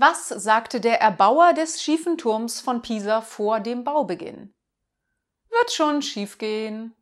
Was sagte der Erbauer des schiefen Turms von Pisa vor dem Baubeginn? Wird schon schiefgehen.